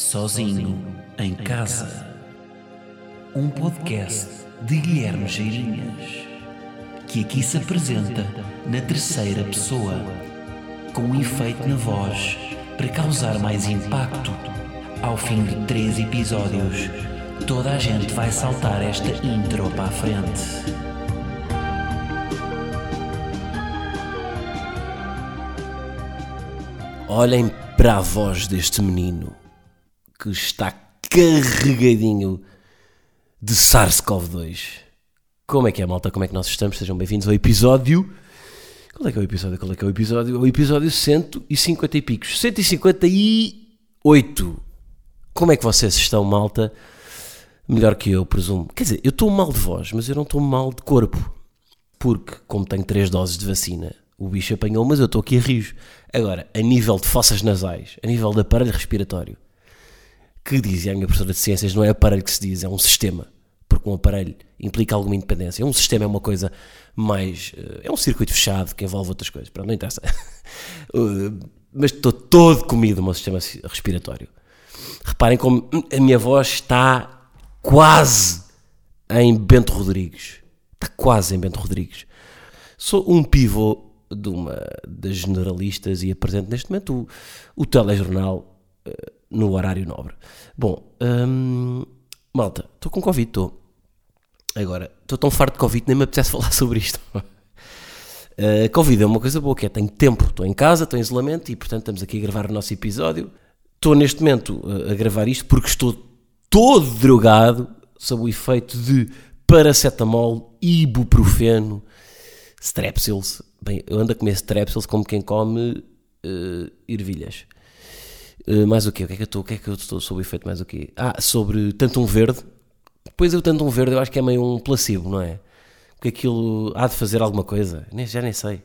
Sozinho em Casa. Um podcast de Guilherme Geirinhas, que aqui se apresenta na terceira pessoa, com um efeito na voz para causar mais impacto. Ao fim de três episódios, toda a gente vai saltar esta intro para a frente. Olhem para a voz deste menino que está carregadinho de SARS-CoV-2. Como é que é, malta? Como é que nós estamos? Sejam bem-vindos ao episódio. Qual é que é o episódio? Qual é que é o episódio? O episódio 150 e picos. 158. Como é que vocês estão, malta? Melhor que eu, presumo. Quer dizer, eu estou mal de voz, mas eu não estou mal de corpo. Porque, como tenho três doses de vacina, o bicho apanhou, mas eu estou aqui a rijo. Agora, a nível de fossas nasais, a nível de aparelho respiratório, que dizia a minha professora de ciências, não é aparelho que se diz, é um sistema. Porque um aparelho implica alguma independência. Um sistema é uma coisa mais. eh, É um circuito fechado que envolve outras coisas. Pronto, não interessa. Mas estou todo comido no meu sistema respiratório. Reparem como a minha voz está quase em Bento Rodrigues. Está quase em Bento Rodrigues. Sou um pivô de uma das generalistas e apresento neste momento o, o telejornal eh, no horário nobre. Bom, hum, malta, estou com Covid, estou. Agora, estou tão farto de Covid nem me apetece falar sobre isto. Uh, Covid é uma coisa boa, que é tenho tempo, estou em casa, estou em isolamento e portanto estamos aqui a gravar o nosso episódio. Estou neste momento uh, a gravar isto porque estou todo drogado sob o efeito de paracetamol, ibuprofeno, strepsils. Bem, eu ando a comer strepsils como quem come uh, ervilhas. Uh, mais o quê? O que é que eu estou? O que é que eu estou sob o efeito mais o quê? Ah, sobre tanto um verde. Depois eu tanto um verde, eu acho que é meio um placebo, não é? Porque aquilo há de fazer alguma coisa. Nem, já nem sei.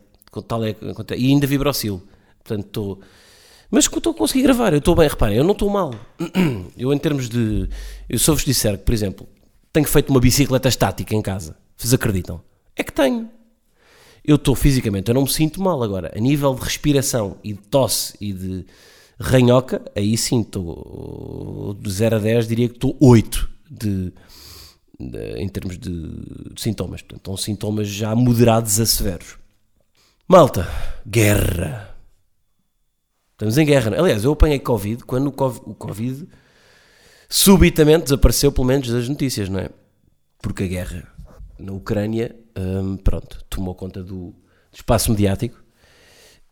Tal é, e ainda vibrocilo. Portanto, estou... Mas estou a conseguir gravar, eu estou bem, reparem, eu não estou mal. Eu em termos de... Eu só vos disser que, por exemplo, tenho feito uma bicicleta estática em casa. Vocês acreditam? É que tenho. Eu estou fisicamente, eu não me sinto mal agora. A nível de respiração e de tosse e de ranhoca, aí sim, estou de 0 a 10, diria que estou 8 de, de, em termos de, de sintomas. Portanto, são sintomas já moderados a severos. Malta, guerra. Estamos em guerra. Aliás, eu apanhei Covid quando o Covid, o COVID subitamente desapareceu, pelo menos, das notícias, não é? Porque a guerra na Ucrânia, hum, pronto, tomou conta do, do espaço mediático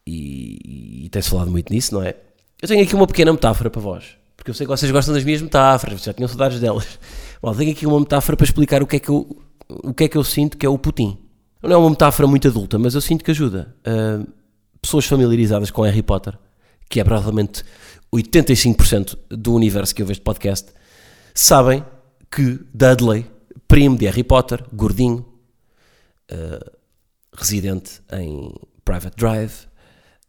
e, e tem-se falado muito nisso, não é? Eu tenho aqui uma pequena metáfora para vós, porque eu sei que vocês gostam das minhas metáforas, já tinham saudades delas. Bom, tenho aqui uma metáfora para explicar o que é que eu, o que é que eu sinto que é o Putin. Não é uma metáfora muito adulta, mas eu sinto que ajuda. Uh, pessoas familiarizadas com Harry Potter, que é provavelmente 85% do universo que eu vejo de podcast, sabem que Dudley, primo de Harry Potter, gordinho, uh, residente em Private Drive,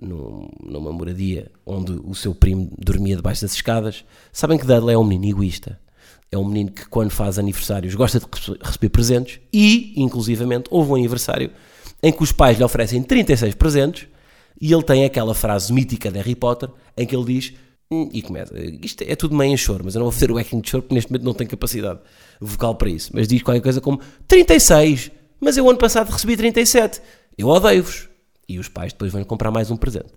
num, numa moradia onde o seu primo dormia debaixo das escadas, sabem que Dudley é um menino egoísta. É um menino que, quando faz aniversários, gosta de receber presentes e, inclusivamente, houve um aniversário em que os pais lhe oferecem 36 presentes e ele tem aquela frase mítica de Harry Potter em que ele diz hum, e começa, isto é tudo meio em choro, mas eu não vou fazer o acting de choro porque neste momento não tenho capacidade vocal para isso, mas diz qualquer coisa como 36, mas eu ano passado recebi 37, eu odeio-vos. E os pais depois vão comprar mais um presente.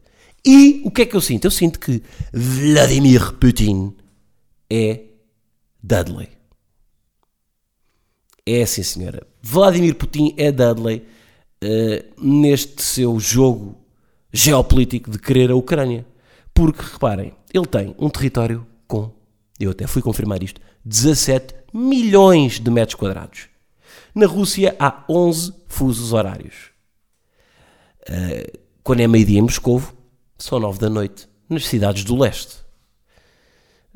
E o que é que eu sinto? Eu sinto que Vladimir Putin é Dudley. É sim, senhora. Vladimir Putin é Dudley uh, neste seu jogo geopolítico de querer a Ucrânia. Porque, reparem, ele tem um território com, eu até fui confirmar isto, 17 milhões de metros quadrados. Na Rússia há 11 fusos horários. Uh, quando é meio-dia em Moscou, são 9 da noite nas cidades do leste.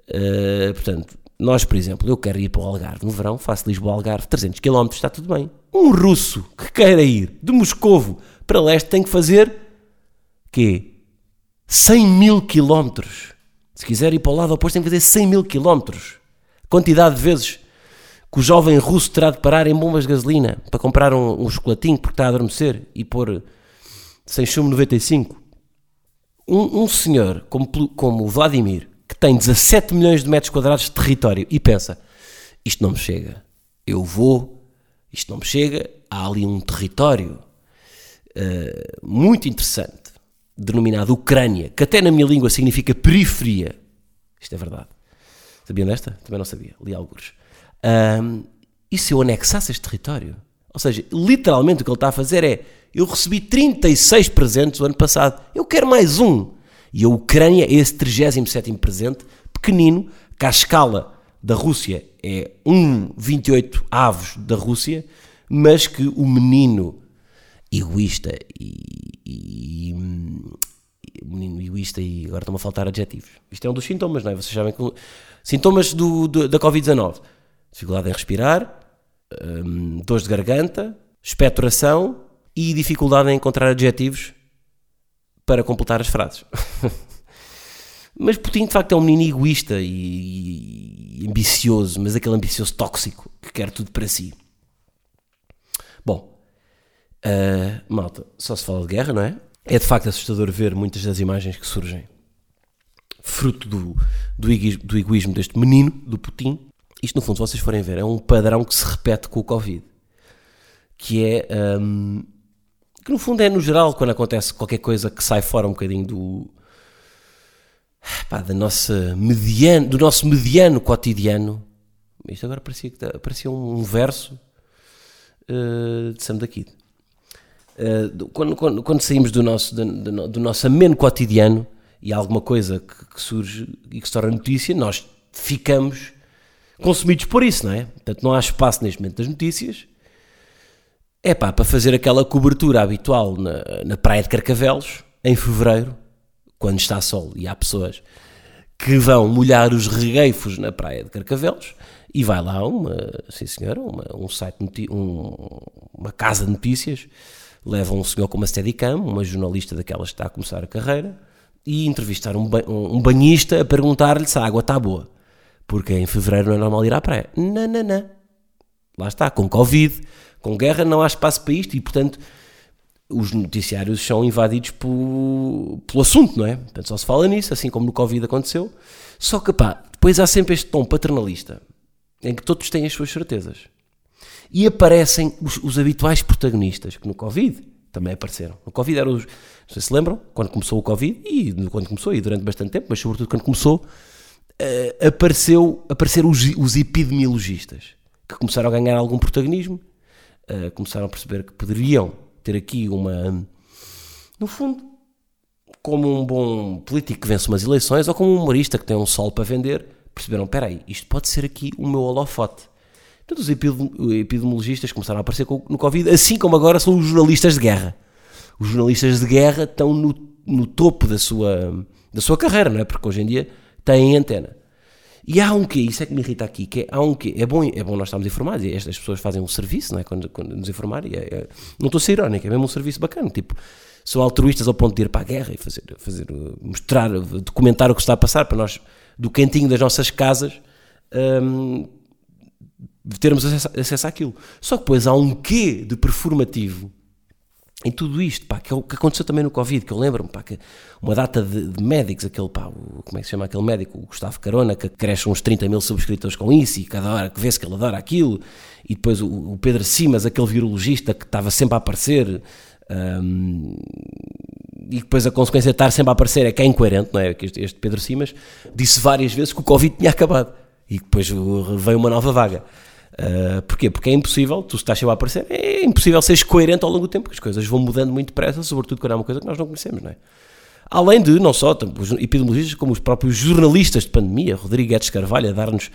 Uh, portanto, nós, por exemplo, eu quero ir para o Algarve no verão, faço Lisboa-Algarve, 300 km, está tudo bem. Um russo que queira ir de Moscovo para leste tem que fazer quê? 100 mil quilómetros. Se quiser ir para o lado oposto tem que fazer 100 mil quilómetros. Quantidade de vezes que o jovem russo terá de parar em bombas de gasolina para comprar um, um chocolatinho porque está a adormecer e pôr sem chumbo 95. Um, um senhor como, como Vladimir, que tem 17 milhões de metros quadrados de território e pensa: isto não me chega, eu vou, isto não me chega, há ali um território uh, muito interessante, denominado Ucrânia, que até na minha língua significa periferia. Isto é verdade. Sabiam desta? Também não sabia, li alguns. Um, e se eu anexasse este território? Ou seja, literalmente o que ele está a fazer é: eu recebi 36 presentes o ano passado, eu quero mais um. E a Ucrânia é esse 37 presente, pequenino, que à escala da Rússia é 1,28 avos da Rússia, mas que o menino egoísta e, e, e menino egoísta e agora estão a faltar adjetivos. Isto é um dos sintomas, não é? Vocês sabem que sintomas do, do da Covid-19: dificuldade em respirar, hum, dores de garganta, expectoração e dificuldade em encontrar adjetivos para completar as frases. mas Putin de facto é um menino egoísta e, e, ambicioso, mas aquele ambicioso tóxico que quer tudo para si. Bom, uh, malta, só se fala de guerra, não é? É de facto assustador ver muitas das imagens que surgem fruto do, do, egoísmo, do egoísmo deste menino, do Putin. Isto, no fundo, se vocês forem ver, é um padrão que se repete com o Covid. Que é. Um, que no fundo é no geral, quando acontece qualquer coisa que sai fora um bocadinho do. Pá, da nossa mediano, do nosso mediano cotidiano. Isto agora parecia, parecia um verso uh, de Sam da Kid. Uh, quando, quando, quando, saímos do nosso, do, do nosso ameno cotidiano e há alguma coisa que, que, surge e que se torna notícia, nós ficamos consumidos por isso, não é? Portanto, não há espaço neste momento das notícias é pá, para fazer aquela cobertura habitual na, na praia de Carcavelos, em fevereiro, quando está sol e há pessoas que vão molhar os regueifos na praia de Carcavelos e vai lá uma, sim senhora, uma, um site, um, uma casa de notícias, leva um senhor com uma steadicam, uma jornalista daquelas que está a começar a carreira, e entrevistar um, um banhista a perguntar-lhe se a água está boa. Porque em fevereiro não é normal ir à praia. Não, não, não. Lá está, com Covid, com guerra não há espaço para isto e, portanto, os noticiários são invadidos por, pelo assunto, não é? Portanto, só se fala nisso, assim como no Covid aconteceu. Só que, pá, depois há sempre este tom paternalista em que todos têm as suas certezas. E aparecem os, os habituais protagonistas, que no Covid também apareceram. No Covid eram os. Não sei se lembram, quando começou o Covid, e quando começou, e durante bastante tempo, mas sobretudo quando começou, uh, apareceu, apareceram os, os epidemiologistas, que começaram a ganhar algum protagonismo uh, começaram a perceber que poderiam ter aqui uma. No fundo, como um bom político que vence umas eleições ou como um humorista que tem um sol para vender, perceberam: espera aí, isto pode ser aqui o meu holofote. Então, os epidemiologistas começaram a aparecer no Covid, assim como agora são os jornalistas de guerra. Os jornalistas de guerra estão no, no topo da sua, da sua carreira, não é? Porque hoje em dia têm antena. E há um quê? Isso é que me irrita aqui, que é, há um quê? É bom, é bom nós estarmos informados, e estas pessoas fazem um serviço, não é? Quando, quando nos informarem, é, é, não estou a ser irónico, é mesmo um serviço bacana, tipo, são altruístas ao ponto de ir para a guerra e fazer, fazer mostrar, documentar o que está a passar para nós, do cantinho das nossas casas, hum, termos acesso, acesso àquilo. Só que depois há um quê de performativo em tudo isto, pá, que é que aconteceu também no Covid, que eu lembro-me, pá, que uma data de, de, médicos, aquele, pá, o, como é que se chama aquele médico, o Gustavo Carona, que cresce uns 30 mil subscritores com isso e cada hora que vê-se que ele adora aquilo, e depois o, o, Pedro Simas, aquele virologista que estava sempre a aparecer, um, e depois a consequência de estar sempre a aparecer é que é incoerente, não é? Este, este Pedro Simas disse várias vezes que o Covid tinha acabado, e depois veio uma nova vaga. Uh, porquê? Porque é impossível, tu estás sempre a aparecer, é impossível seres coerente ao longo do tempo, porque as coisas vão mudando muito depressa, sobretudo quando há uma coisa que nós não conhecemos, não é? Além de, não só os epidemiologistas, como os próprios jornalistas de pandemia, Rodrigo Guedes Carvalho, a dar-nos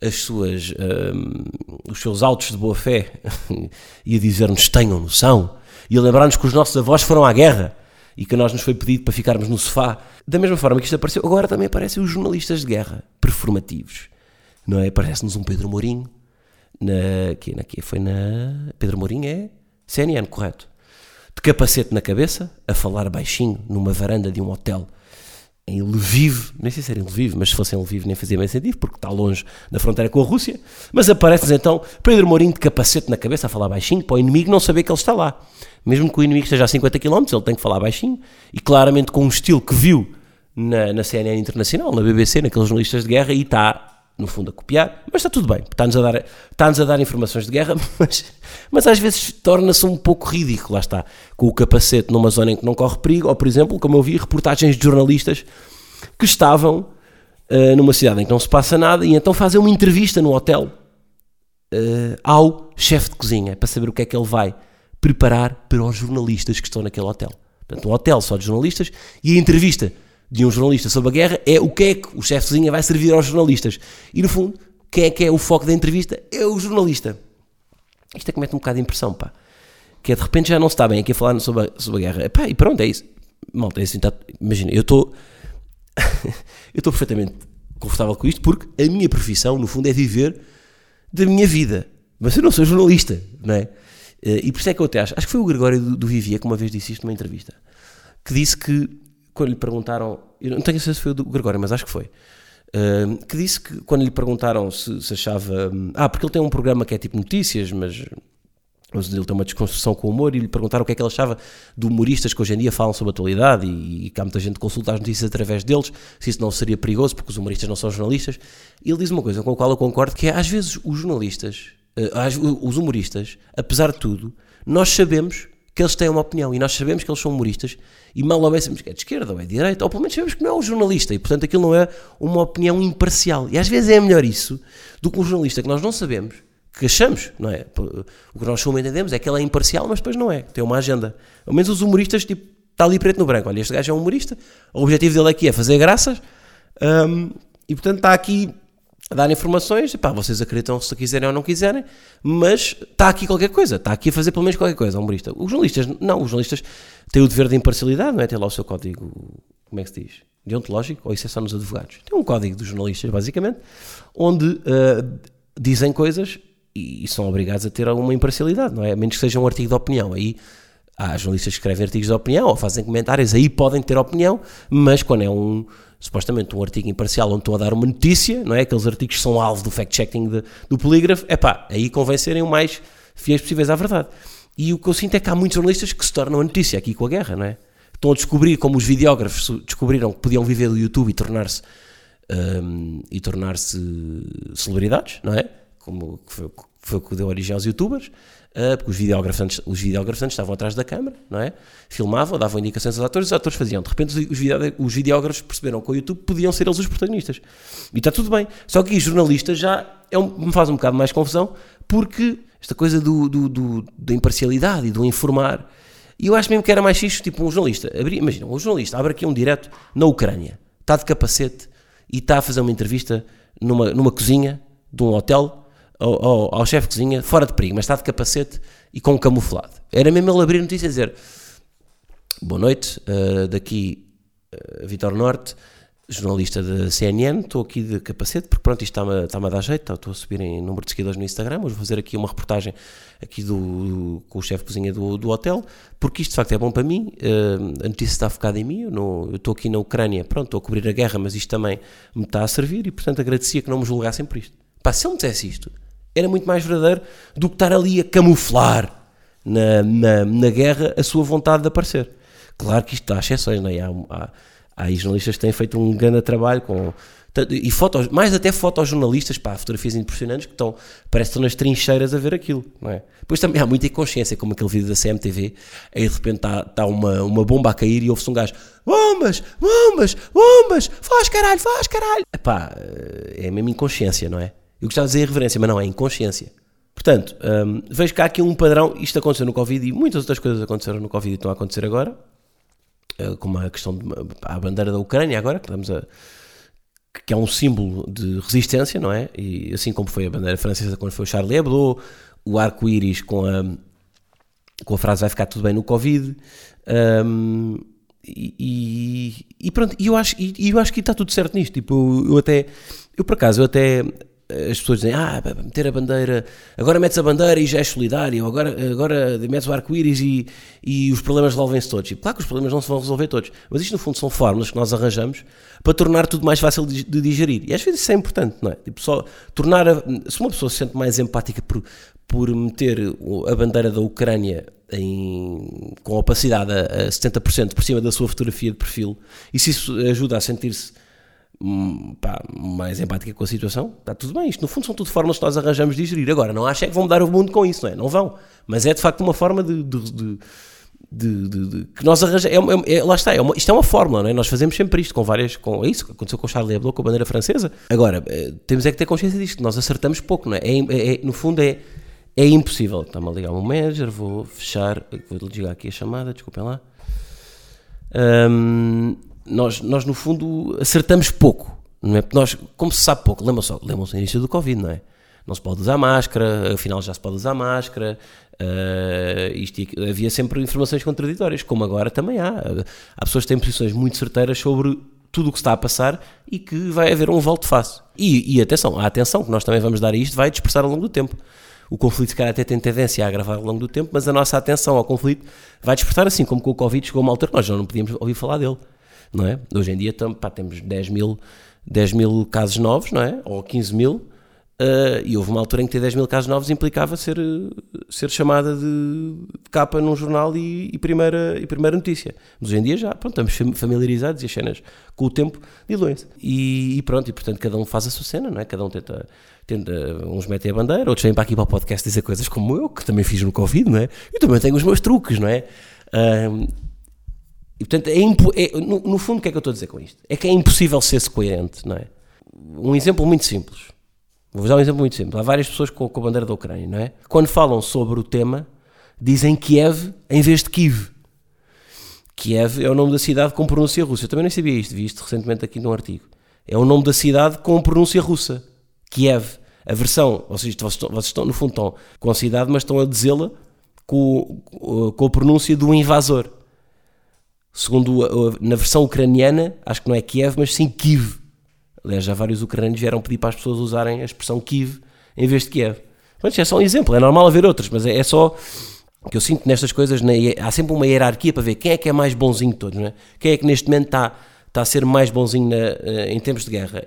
as suas, um, os seus autos de boa fé e a dizer-nos tenham noção e a lembrar-nos que os nossos avós foram à guerra e que nós nos foi pedido para ficarmos no sofá. Da mesma forma que isto apareceu, agora também aparecem os jornalistas de guerra, performativos, não é? Aparece-nos um Pedro Mourinho, na, aqui, na, aqui foi na Pedro Mourinho, é? CNN, correto? De capacete na cabeça, a falar baixinho numa varanda de um hotel em Lviv, nem sei se era em Lviv, mas se fosse em Lviv nem fazia bem sentido, porque está longe da fronteira com a Rússia, mas aparece então Pedro Mourinho de capacete na cabeça a falar baixinho, para o inimigo não saber que ele está lá. Mesmo que o inimigo esteja a 50 km, ele tem que falar baixinho, e claramente com um estilo que viu na, na CNN Internacional, na BBC, naqueles jornalistas de guerra, e está no fundo, a copiar, mas está tudo bem, está-nos a dar, está-nos a dar informações de guerra, mas, mas às vezes torna-se um pouco ridículo, lá está, com o capacete numa zona em que não corre perigo, ou por exemplo, como eu vi, reportagens de jornalistas que estavam uh, numa cidade em que não se passa nada e então fazem uma entrevista no hotel uh, ao chefe de cozinha, para saber o que é que ele vai preparar para os jornalistas que estão naquele hotel. Portanto, um hotel só de jornalistas e a entrevista de um jornalista sobre a guerra é o que é que o chefe de cozinha vai servir aos jornalistas. E no fundo, quem é que é o foco da entrevista? É o jornalista. Isto é que mete um bocado de impressão, pá. Que é de repente já não se está bem aqui a falar sobre a, sobre a guerra. Pá, e pronto, é isso. Malta, é assim, tá, imagina, eu estou. eu estou perfeitamente confortável com isto porque a minha profissão, no fundo, é viver da minha vida. Mas eu não sou jornalista, não é? Eh, e por isso é que eu até acho. Acho que foi o Gregório do, do Vivia que uma vez disse isto numa entrevista. Que disse que quando lhe perguntaram, eu não tenho certeza se foi o do Gregório, mas acho que foi, uh, que disse que quando lhe perguntaram se, se achava. Ah, porque ele tem um programa que é tipo notícias, mas mas ele tem uma desconstrução com o humor e lhe perguntaram o que é que ele achava de humoristas que hoje em dia falam sobre a atualidade e, e que há muita gente que consulta as notícias através deles, se isso não seria perigoso porque os humoristas não são jornalistas. E ele diz uma coisa com a qual eu concordo, que é às vezes os jornalistas, uh, os humoristas, apesar de tudo, nós sabemos que eles têm uma opinião e nós sabemos que eles são humoristas e mal ou bem sabemos que é de esquerda ou é de direita, ou pelo menos sabemos que não é um jornalista e portanto aquilo não é uma opinião imparcial. E às vezes é melhor isso do que um jornalista que nós não sabemos, que achamos, não é? O que nós somos entendemos é que ele é imparcial, mas depois não é, tem uma agenda. Ao menos os humoristas, tipo, está ali preto no branco. Olha, este gajo é um humorista, o objetivo dele aqui é fazer graças um, e portanto está aqui a dar informações, pá, vocês acreditam se quiserem ou não quiserem, mas está aqui qualquer coisa, está aqui a fazer pelo menos qualquer coisa, um humorista. Os jornalistas, não, os jornalistas têm o dever de imparcialidade, não é? Tem lá o seu código, como é que se diz? Deontológico, ou isso é só nos advogados? Tem um código dos jornalistas, basicamente, onde uh, dizem coisas e, e, são obrigados a ter alguma imparcialidade, não é? A menos que seja um artigo de opinião, aí há jornalistas que escrevem artigos de opinião ou fazem comentários, aí podem ter opinião, mas quando é um supostamente um artigo imparcial onde estão a dar uma notícia, não é? Aqueles artigos que são alvo do fact-checking do polígrafo, é pá, aí convém serem o mais fiéis possíveis à verdade. E o que eu sinto é que há muitos jornalistas que se tornam a notícia aqui com a guerra, não é? Estão a descobrir como os videógrafos descobriram que podiam viver do YouTube e tornar-se um, e tornar-se celebridades, não é? Como foi, foi o que deu origem aos youtubers. Uh, porque os videógrafos, antes, os videógrafos antes estavam atrás da câmara, não é? Filmavam, davam indicações aos atores, os atores faziam. De repente, os, os videógrafos perceberam que o YouTube podiam ser eles os protagonistas. E está tudo bem. Só que os jornalistas já é um, me faz um bocado mais confusão, porque esta coisa do, do, do, da imparcialidade e do informar. E eu acho mesmo que era mais xixo, tipo um jornalista. Abri, imagina, um jornalista abre aqui um direto na Ucrânia, está de capacete e está a fazer uma entrevista numa, numa cozinha de um hotel ao, ao, ao chefe de cozinha, fora de perigo, mas está de capacete e com camuflado. Era mesmo ele abrir notícia e dizer: Boa noite, uh, daqui uh, Vitor Norte, jornalista da CNN, estou aqui de capacete, porque pronto, isto está-me está a dar jeito, estou a subir em número de seguidores no Instagram, vou fazer aqui uma reportagem aqui do, do com o chefe de cozinha do, do hotel, porque isto de facto é bom para mim, uh, a notícia está focada em mim, eu, não, eu estou aqui na Ucrânia, pronto, estou a cobrir a guerra, mas isto também me está a servir e portanto agradecia que não me julgassem por isto. Pá, se ele me dissesse isto, era muito mais verdadeiro do que estar ali a camuflar na, na, na guerra a sua vontade de aparecer. Claro que isto há exceções, não é? Há, há, há jornalistas que têm feito um grande trabalho com. E fotos, mais até fotojornalistas, pá, fotografias impressionantes que estão, parece que estão nas trincheiras a ver aquilo, não é? Depois também há muita inconsciência, como aquele vídeo da CMTV, aí de repente está tá uma, uma bomba a cair e ouve-se um gajo: Bombas, bombas, bombas, faz caralho, faz caralho. Epá, é a mesma inconsciência, não é? Eu gostava de dizer irreverência, mas não, é inconsciência. Portanto, um, vejo há aqui um padrão, isto aconteceu no Covid e muitas outras coisas aconteceram no Covid e estão a acontecer agora, uh, como a questão da bandeira da Ucrânia agora, que estamos a que é um símbolo de resistência, não é? E assim como foi a bandeira francesa quando foi o Charlie Hebdo, o arco-íris com a, com a frase vai ficar tudo bem no Covid, um, e, e, e, pronto, e eu acho, e, eu acho que está tudo certo nisto, tipo, eu, eu até, eu por acaso, eu até as pessoas dizem, ah, meter a bandeira, agora metes a bandeira e já é solidário, agora, agora metes o arco-íris e, e os problemas resolvem-se todos. E claro que os problemas não se vão resolver todos, mas isto no fundo são fórmulas que nós arranjamos para tornar tudo mais fácil de, digerir. E às vezes isso é importante, não é? Tipo, só tornar, a, se uma pessoa se sente mais empática por, por meter a bandeira da Ucrânia em, com opacidade a, a 70% por cima da sua fotografia de perfil, e se isso ajuda a sentir-se pá, mais empática com a situação, está tudo bem. Isto, no fundo, são tudo formas que nós arranjamos de gerir. Agora, não acho é que vão mudar o mundo com isso, não é? Não vão. Mas é de facto uma forma de. de, de, de que nós arranjamos. É, é, lá está, é uma, isto é uma fórmula, não é? Nós fazemos sempre isto com várias. Com, é isso aconteceu com o Charlie Hebdo, com a bandeira francesa. Agora, eh, temos é que ter consciência disto, nós acertamos pouco, não é? é, é, é no fundo, é, é impossível. Está-me a ligar o manager, vou fechar. Vou ligar aqui a chamada, desculpem lá. Um, nós, nós no fundo acertamos pouco, não é? Porque nós, como se sabe pouco, lembram-se do início do Covid, não é? Não se pode usar máscara, afinal já se pode usar máscara, uh, isto, havia sempre informações contraditórias, como agora também há. Há pessoas que têm posições muito certeiras sobre tudo o que está a passar e que vai haver um volte-face. E, e atenção, a atenção que nós também vamos dar a isto vai dispersar ao longo do tempo. O conflito, se calhar, até tem tendência a agravar ao longo do tempo, mas a nossa atenção ao conflito vai dispersar assim como com o Covid chegou uma altura que nós já não podíamos ouvir falar dele não é? Hoje em dia tam, pá, temos 10 mil, 10 mil casos novos, não é? Ou 15 mil, uh, e houve uma altura em que ter 10 mil casos novos implicava ser, ser chamada de capa num jornal e, e, primeira, e primeira notícia. Mas hoje em dia já, pronto, estamos familiarizados e as cenas com o tempo diluem-se. E, e, pronto, e portanto cada um faz a sua cena, não é? Cada um tenta, tenta uns metem a bandeira, outros vêm para aqui para o podcast dizer coisas como eu, que também fiz no Covid, não é? Eu também tenho os meus truques, não é? Uh, e portanto, é é, no, no, fundo, o que é que eu estou a dizer com isto? É que é impossível ser-se coerente, não é? Um exemplo muito simples. Vou-vos dar um exemplo muito simples. Há várias pessoas com, com a bandeira da Ucrânia, não é? Quando falam sobre o tema, dizem Kiev em vez de Kiev. Kiev é o nome da cidade com pronúncia russa. Eu também nem sabia isto, vi isto recentemente aqui num artigo. É o nome da cidade com pronúncia russa. Kiev. A versão, ou seja, vocês estão, vocês estão no fundo estão com a cidade, mas estão a dizê-la com, com a pronúncia do invasor. Segundo na versão ucraniana, acho que não é Kiev, mas sim Kiev. Aliás, já vários ucranianos vieram pedir para as pessoas usarem a expressão Kiev em vez de Kiev. Mas é só um exemplo, é normal haver outros, mas é, é só que eu sinto nestas coisas, na, há sempre uma hierarquia para ver quem é que é mais bonzinho de todos, não é? quem é que neste momento está, a ser mais bonzinho na, eh, em tempos de guerra.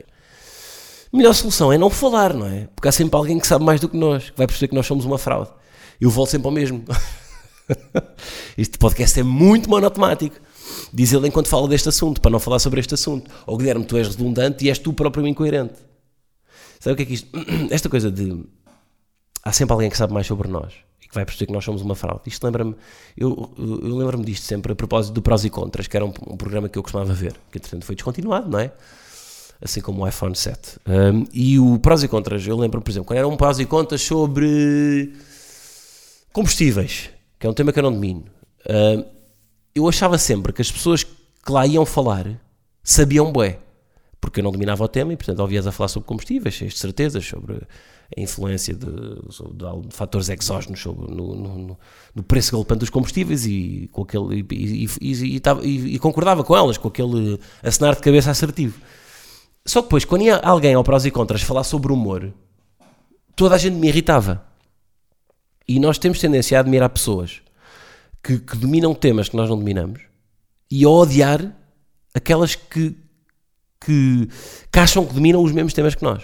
A melhor solução é não falar, não é? Porque há sempre alguém que sabe mais do que nós, que vai perceber que nós somos uma fraude. Eu volto sempre ao mesmo. este podcast é muito monotemático diz ele enquanto fala deste assunto, para não falar sobre este assunto. Ou Guilherme, tu és redundante e és tu próprio incoerente. Sabe o que é que isto. Esta coisa de. Há sempre alguém que sabe mais sobre nós e que vai perceber que nós somos uma fraude. Isto lembra-me. Eu, eu lembro-me disto sempre a propósito do Prós e Contras, que era um, um programa que eu costumava ver, que entretanto foi descontinuado, não é? Assim como o iPhone 7. Um, e o Prós e Contras, eu lembro, por exemplo, quando era um Prós e Contras sobre combustíveis, que é um tema que eu não domino. Um, eu achava sempre que as pessoas que lá iam falar sabiam bué, porque eu não dominava o tema e, portanto, ouvias a falar sobre combustíveis, cheios de certezas sobre a influência de, de, de fatores exógenos sobre, no, no, no, preço galopante dos combustíveis e, com aquele, e, e, e, concordava com elas, com aquele acenar de cabeça assertivo. Só que depois, quando ia alguém ao prós e contras falar sobre humor, toda a gente me irritava. E nós temos tendência a admirar pessoas que, que, dominam temas que nós não dominamos e a odiar aquelas que, que, que acham que dominam os mesmos temas que nós.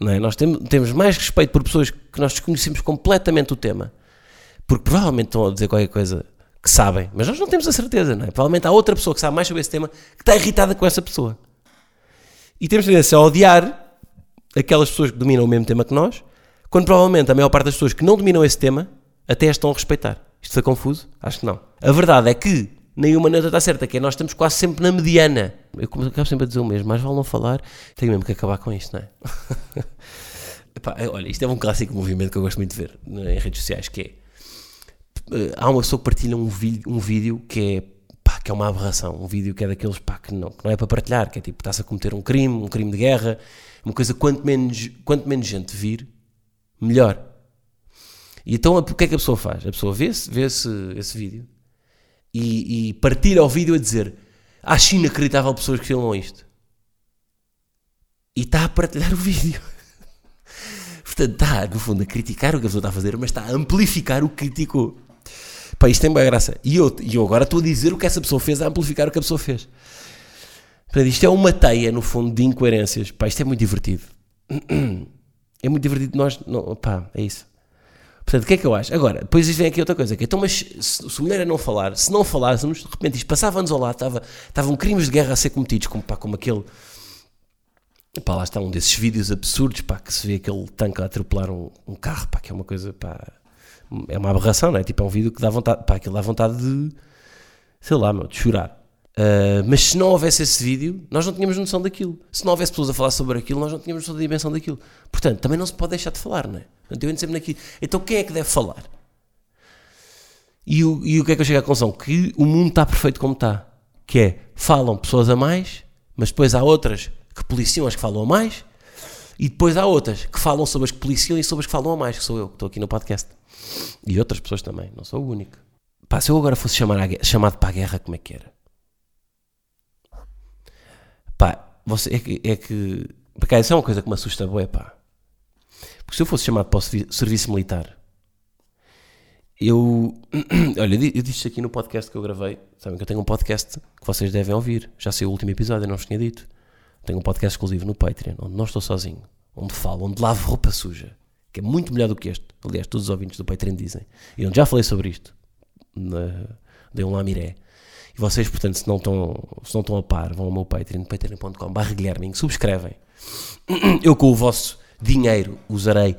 Não é? Nós tem, temos mais respeito por pessoas que nós desconhecemos completamente o tema, porque provavelmente estão a dizer qualquer coisa que sabem, mas nós não temos a certeza, não é? Provavelmente há outra pessoa que sabe mais sobre esse tema que está irritada com essa pessoa. E temos tendência a odiar aquelas pessoas que dominam o mesmo tema que nós, quando provavelmente a maior parte das pessoas que não dominam esse tema até as estão a respeitar. Isto foi confuso? Acho que não. A verdade é que nenhuma nota está certa, que é nós estamos quase sempre na mediana. Eu acabo sempre a dizer o mesmo, mas vale não falar, tenho mesmo que acabar com isto, não é? Epá, olha, isto é um clássico movimento que eu gosto muito de ver em redes sociais, que é eh, há uma pessoa que partilha um vídeo, um vídeo que é pá, que é uma aberração, um vídeo que é daqueles pá, que, não, que não é para partilhar, que é tipo, estás a cometer um crime, um crime de guerra, uma coisa quanto menos, quanto menos gente vir, melhor. E então o que é que a pessoa faz? A pessoa vê, -se, vê esse, esse vídeo e, e partilha o vídeo a dizer acho inacreditável pessoas que filmam isto. E está a partilhar o vídeo. Portanto, está, no fundo, a criticar o que a pessoa está a fazer, mas está a amplificar o que criticou. Pá, isto tem boa graça. E eu, e eu agora estou a dizer o que essa pessoa fez, a amplificar o que a pessoa fez. Portanto, isto é uma teia, no fundo, de incoerências. Pá, isto é muito divertido. É muito divertido nós. Não, pá, é isso. Portanto, o que é que eu acho? Agora, depois vem aqui outra coisa. Que, é, então, mas se, se mulher é não falar, se não falássemos, de repente isto passava anos ao lado, estava, estavam crimes de guerra a ser cometidos, como, pá, como aquele. Pá, lá está um desses vídeos absurdos, pá, que se vê aquele tanque a atropelar um, um carro, pá, que é uma coisa, pá, é uma aberração, não é? Tipo, é um vídeo que dá vontade, pá, aquilo dá vontade de, sei lá, meu, de chorar. Uh, mas se não houvesse esse vídeo, nós não tínhamos noção daquilo. Se não houvesse pessoas a falar sobre aquilo, nós não tínhamos noção da dimensão daquilo. Portanto, também não se pode deixar de falar, não é? Portanto, eu entro sempre naquilo. Então, quem é que deve falar? E o, e o que é que eu chego à conclusão? Que o mundo está perfeito como está. Que é, falam pessoas a mais, mas depois há outras que policiam as que falam a mais, e depois há outras que falam sobre as que policiam e sobre as que falam a mais, que sou eu, que estou aqui no podcast. E outras pessoas também, não sou o único. Pá, se eu agora fosse chamar a, chamado para a guerra, como é que era? Pá, você, é que. É que porque isso é uma coisa que me assusta, boé, pá. Porque se eu fosse chamado para o serviço militar, eu. Olha, eu disse aqui no podcast que eu gravei. Sabem que eu tenho um podcast que vocês devem ouvir. Já sei o último episódio, eu não vos tinha dito. Tenho um podcast exclusivo no Patreon, onde não estou sozinho, onde falo, onde lavo roupa suja, que é muito melhor do que este. Aliás, todos os ouvintes do Patreon dizem. E onde já falei sobre isto, na, dei um lamiré. E vocês, portanto, se não estão, se não estão a par, vão ao meu Patreon, patreon.com.br subscrevem. Eu com o vosso dinheiro usarei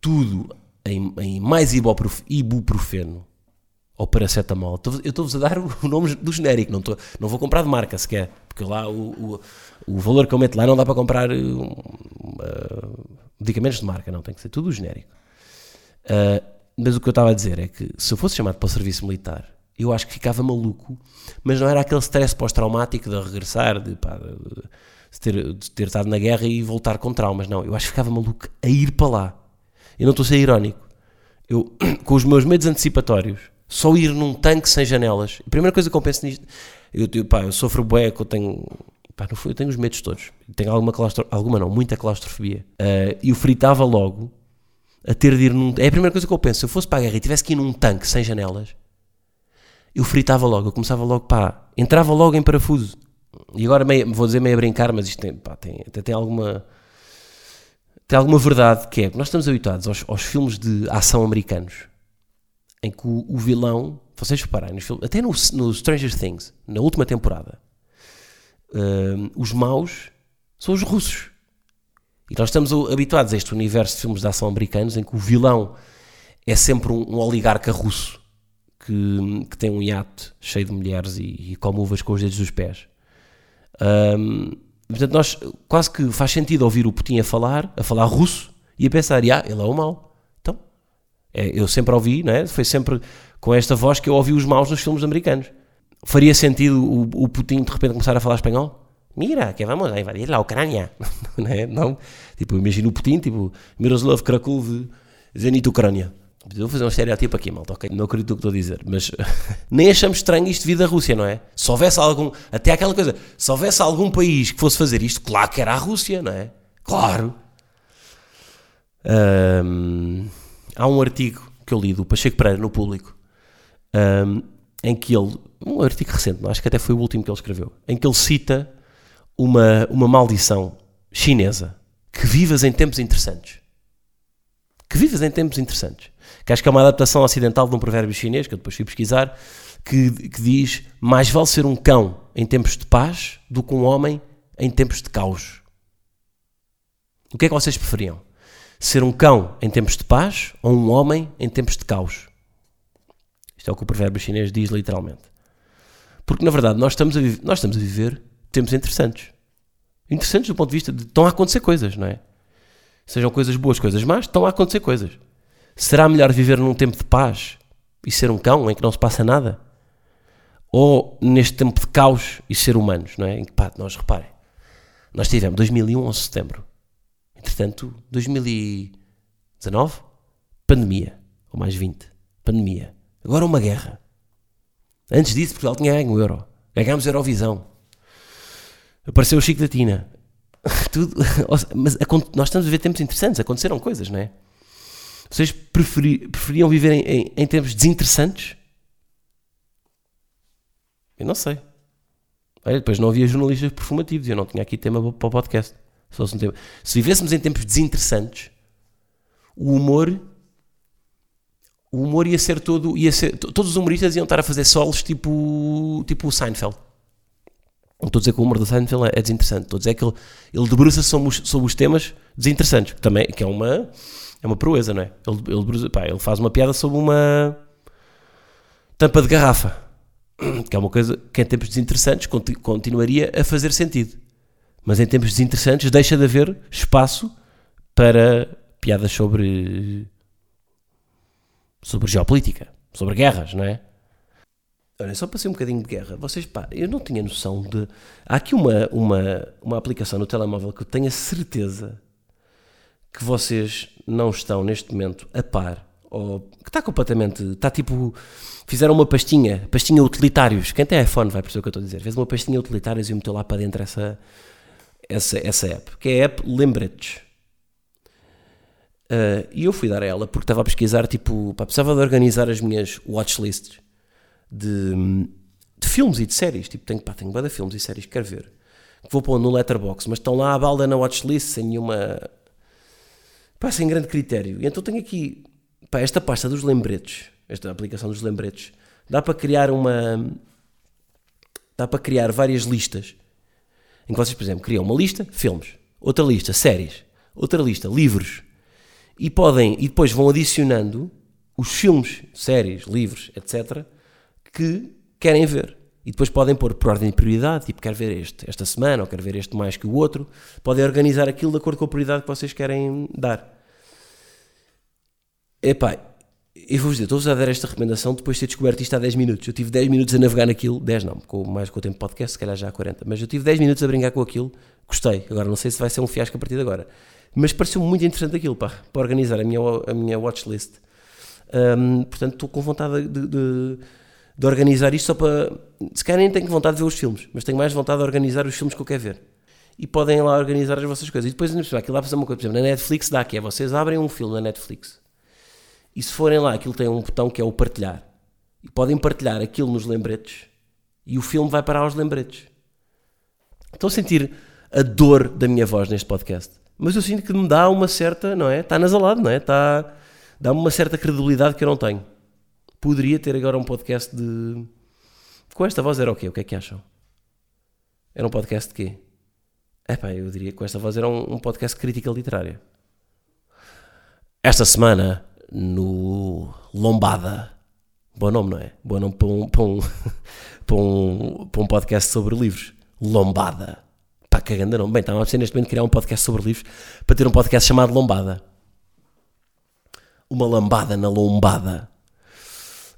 tudo em, em mais ibuprofeno ou paracetamol. Eu estou-vos a dar o nome do genérico, não, estou, não vou comprar de marca sequer, porque lá o, o, o valor que eu meto lá não dá para comprar uh, medicamentos de marca, não, tem que ser tudo genérico. Uh, mas o que eu estava a dizer é que se eu fosse chamado para o serviço militar eu acho que ficava maluco, mas não era aquele stress pós-traumático de regressar, de, pá, de, ter, de ter estado na guerra e voltar com traumas, não, eu acho que ficava maluco a ir para lá. Eu não estou a ser irónico. Eu, com os meus medos antecipatórios, só ir num tanque sem janelas, a primeira coisa que eu penso nisto, eu, eu, pá, eu sofro bué, eu tenho, pá, eu tenho os medos todos, tenho alguma claustro, alguma não, muita claustrofobia, uh, e eu fritava logo a ter de ir num, é a primeira coisa que eu penso, se eu fosse para a guerra e tivesse que ir num tanque sem janelas, eu fritava logo, eu começava logo, pá, entrava logo em parafuso. E agora meio, vou dizer meio a brincar, mas isto tem, pá, tem, até tem alguma tem alguma verdade que é que nós estamos habituados aos, aos filmes de ação americanos em que o, o vilão, vocês reparem, nos filmes, até no, no Stranger Things, na última temporada, uh, os maus são os russos. E nós estamos habituados a este universo de filmes de ação americanos em que o vilão é sempre um, um oligarca russo que, que tem um iate cheio de mulheres e, e uvas com os dedos dos pés. Um, portanto, nós quase que faz sentido ouvir o Putin a falar, a falar russo, e a pensar, ah, ele é o mau. Então, é, eu sempre ouvi, não é? Foi sempre com esta voz que eu ouvi os maus nos filmes americanos. Faria sentido o, o Putin de repente começar a falar espanhol? Mira, que vamos invadir a Ucrânia. não, é? não? Tipo, imagino o Putin, tipo, Miroslav Krakow, Zenit Ucrânia. Vou fazer um estereótipo aqui, malta, ok? Não acredito no que estou a dizer, mas nem achamos estranho isto vir da Rússia, não é? Se houvesse algum, até aquela coisa, se houvesse algum país que fosse fazer isto, claro que era a Rússia, não é? Claro. Um, há um artigo que eu li do Pacheco Pereira no público, um, em que ele, um artigo recente, acho que até foi o último que ele escreveu, em que ele cita uma, uma maldição chinesa que vivas em tempos interessantes. Que vivas em tempos interessantes que acho que é uma adaptação ocidental de um provérbio chinês, que eu depois fui pesquisar, que, que diz: Mais vale ser um cão em tempos de paz do que um homem em tempos de caos. O que é que vocês preferiam? Ser um cão em tempos de paz ou um homem em tempos de caos? Isto é o que o provérbio chinês diz literalmente. Porque na verdade nós estamos a, viver, nós estamos a viver tempos interessantes. Interessantes do ponto de vista de estão a acontecer coisas, não é? Sejam coisas boas, coisas más, estão a acontecer coisas. Será melhor viver num tempo de paz e ser um cão em que não se passa nada? Ou neste tempo de caos e ser humanos, não é? Em que, pá, nós reparem, nós tivemos 2001, 11 de setembro. Entretanto, 2019, pandemia, ou mais 20, pandemia. Agora uma guerra. Antes disso, Portugal tinha ganho o Euro. Ganhámos a Eurovisão. Apareceu o Chico da Tina. Tudo, mas nós estamos a ver tempos interessantes, aconteceram coisas, não é? Vocês preferi, preferiam viver em, em, em tempos desinteressantes? Eu não sei. Olha, depois não havia jornalistas perfumativos, eu não tinha aqui tema para o podcast. Se, um tema. se vivêssemos em tempos desinteressantes, o humor o humor ia ser todo ia ser, todos os humoristas iam estar a fazer solos tipo tipo o Seinfeld estou a dizer que o humor do Seinfeld é, é desinteressante. Estou a dizer que ele, ele debruça sobre os, sobre os temas desinteressantes que também que é uma é uma proeza não é? Ele, ele, pá, ele faz uma piada sobre uma tampa de garrafa que é uma coisa que em tempos desinteressantes continuaria a fazer sentido. Mas em tempos desinteressantes deixa de haver espaço para piadas sobre sobre geopolítica, sobre guerras, não é? Olha, só para ser um bocadinho de guerra, vocês, pá, eu não tinha noção de. Há aqui uma, uma, uma aplicação no telemóvel que eu tenho a certeza que vocês não estão neste momento a par, ou que está completamente. Está tipo. Fizeram uma pastinha, pastinha utilitários. Quem tem iPhone vai perceber o que eu estou a dizer. Fez uma pastinha utilitários e meteu lá para dentro essa, essa, essa app, que é a app Lembretes. Uh, e eu fui dar a ela porque estava a pesquisar, tipo, pá, precisava de organizar as minhas watchlists de, de filmes e de séries. Tipo, tenho, pá, tenho de filmes e séries que quero ver. Que vou pôr no letterbox, mas estão lá à balda na watchlist sem nenhuma. pá, sem grande critério. E então tenho aqui, pá, esta pasta dos lembretes, esta aplicação dos lembretes, dá para criar uma. dá para criar várias listas. Em que vocês, por exemplo, criam uma lista, filmes, outra lista, séries, outra lista, livros e podem e depois vão adicionando os filmes, séries, livros, etc. que querem ver. E depois podem pôr por ordem de prioridade, tipo, quero ver este esta semana, ou quero ver este mais que o outro. Podem organizar aquilo de acordo com a prioridade que vocês querem dar. Epá, eu vou-vos dizer, estou-vos a dar esta recomendação depois de ter descoberto isto há 10 minutos. Eu tive 10 minutos a navegar naquilo, 10 não, com, mais com o tempo podcast, se calhar já há 40, mas eu tive 10 minutos a brincar com aquilo, gostei. Agora não sei se vai ser um fiasco a partir de agora. Mas pareceu muito interessante aquilo, pá, para organizar a minha, a minha watchlist. Um, portanto, estou com vontade de, de, de, organizar isto só para. Se calhar nem tenho vontade de ver os filmes, mas tenho mais vontade de organizar os filmes que eu quero ver. E podem lá organizar as vossas coisas. E depois, aquilo lá fazer uma coisa, por exemplo, na Netflix dá que é vocês abrem um filme na Netflix e se forem lá, aquilo tem um botão que é o partilhar. E podem partilhar aquilo nos lembretes e o filme vai parar aos lembretes. Estou a sentir a dor da minha voz neste podcast mas eu sinto que me dá uma certa, não é? Está nasalado, não é? Está, dá-me uma certa credibilidade que eu não tenho. Poderia ter agora um podcast de. Com esta voz era o quê? O que é que acham? Era um podcast de quê? É pá, eu diria que com esta voz era um, um podcast de crítica literária. Esta semana, no Lombada. Bom nome, não é? Bom nome para um, para um, para um, para um podcast sobre livros. Lombada. Pá, cagando não. Bem, estava a neste momento criar um podcast sobre livros para ter um podcast chamado Lombada. Uma lambada na lombada.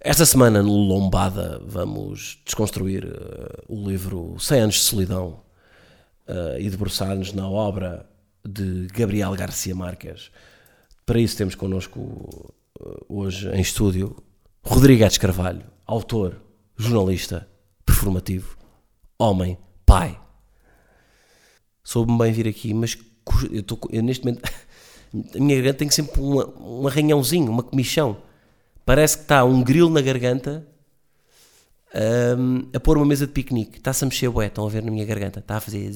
Esta semana no Lombada vamos desconstruir uh, o livro 100 anos de solidão uh, e debruçar-nos na obra de Gabriel Garcia Marques. Para isso temos connosco uh, hoje em estúdio Rodrigues Carvalho, autor, jornalista, performativo, homem, pai soube-me bem vir aqui, mas eu, estou, neste momento, a minha garganta tem sempre uma, um arranhãozinho, uma comichão. Parece que está um grilo na garganta um, a pôr uma mesa de piquenique. Está-se a mexer, bué, estão a ver na minha garganta. Está a fazer.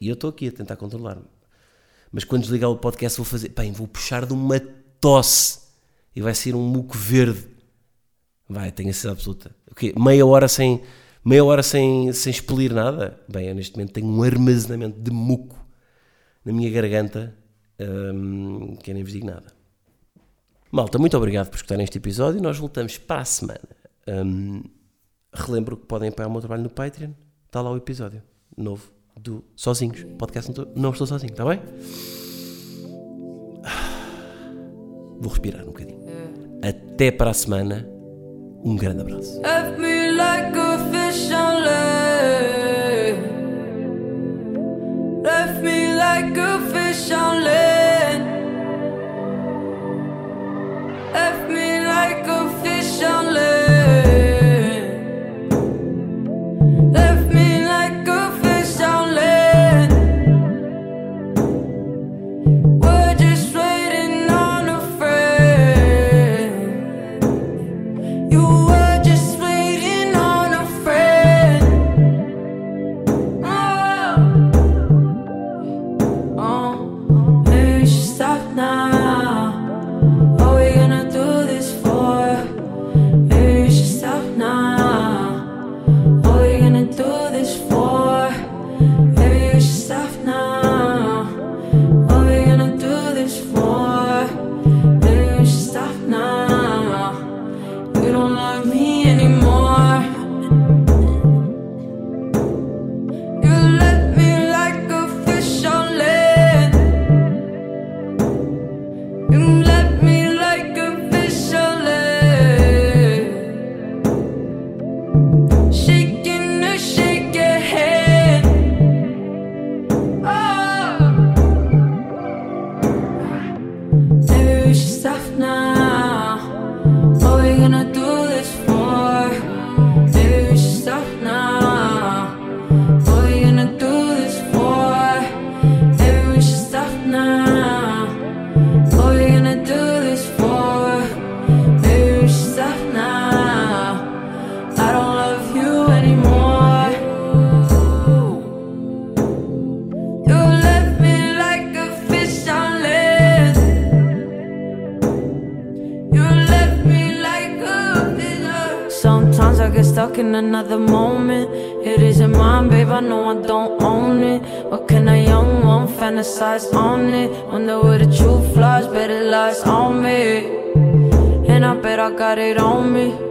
E eu estou aqui a tentar controlar-me. Mas quando desligar o podcast, vou fazer. Bem, vou puxar de uma tosse e vai ser um muco verde. Vai, tenho a certeza absoluta. Okay, meia hora sem meia hora sem, sem expelir nada. Bem, eu neste momento tenho um armazenamento de muco na minha garganta hum, que eu nem vos digo nada. Malta, muito obrigado por escutarem este episódio. Nós voltamos para a semana. Hum, relembro que podem apoiar o meu trabalho no Patreon. Está lá o episódio novo do Sozinhos. Podcast não estou, não estou sozinho, está bem? Vou respirar um bocadinho. Até para a semana. Um grande abraço. Left me like a got it on me.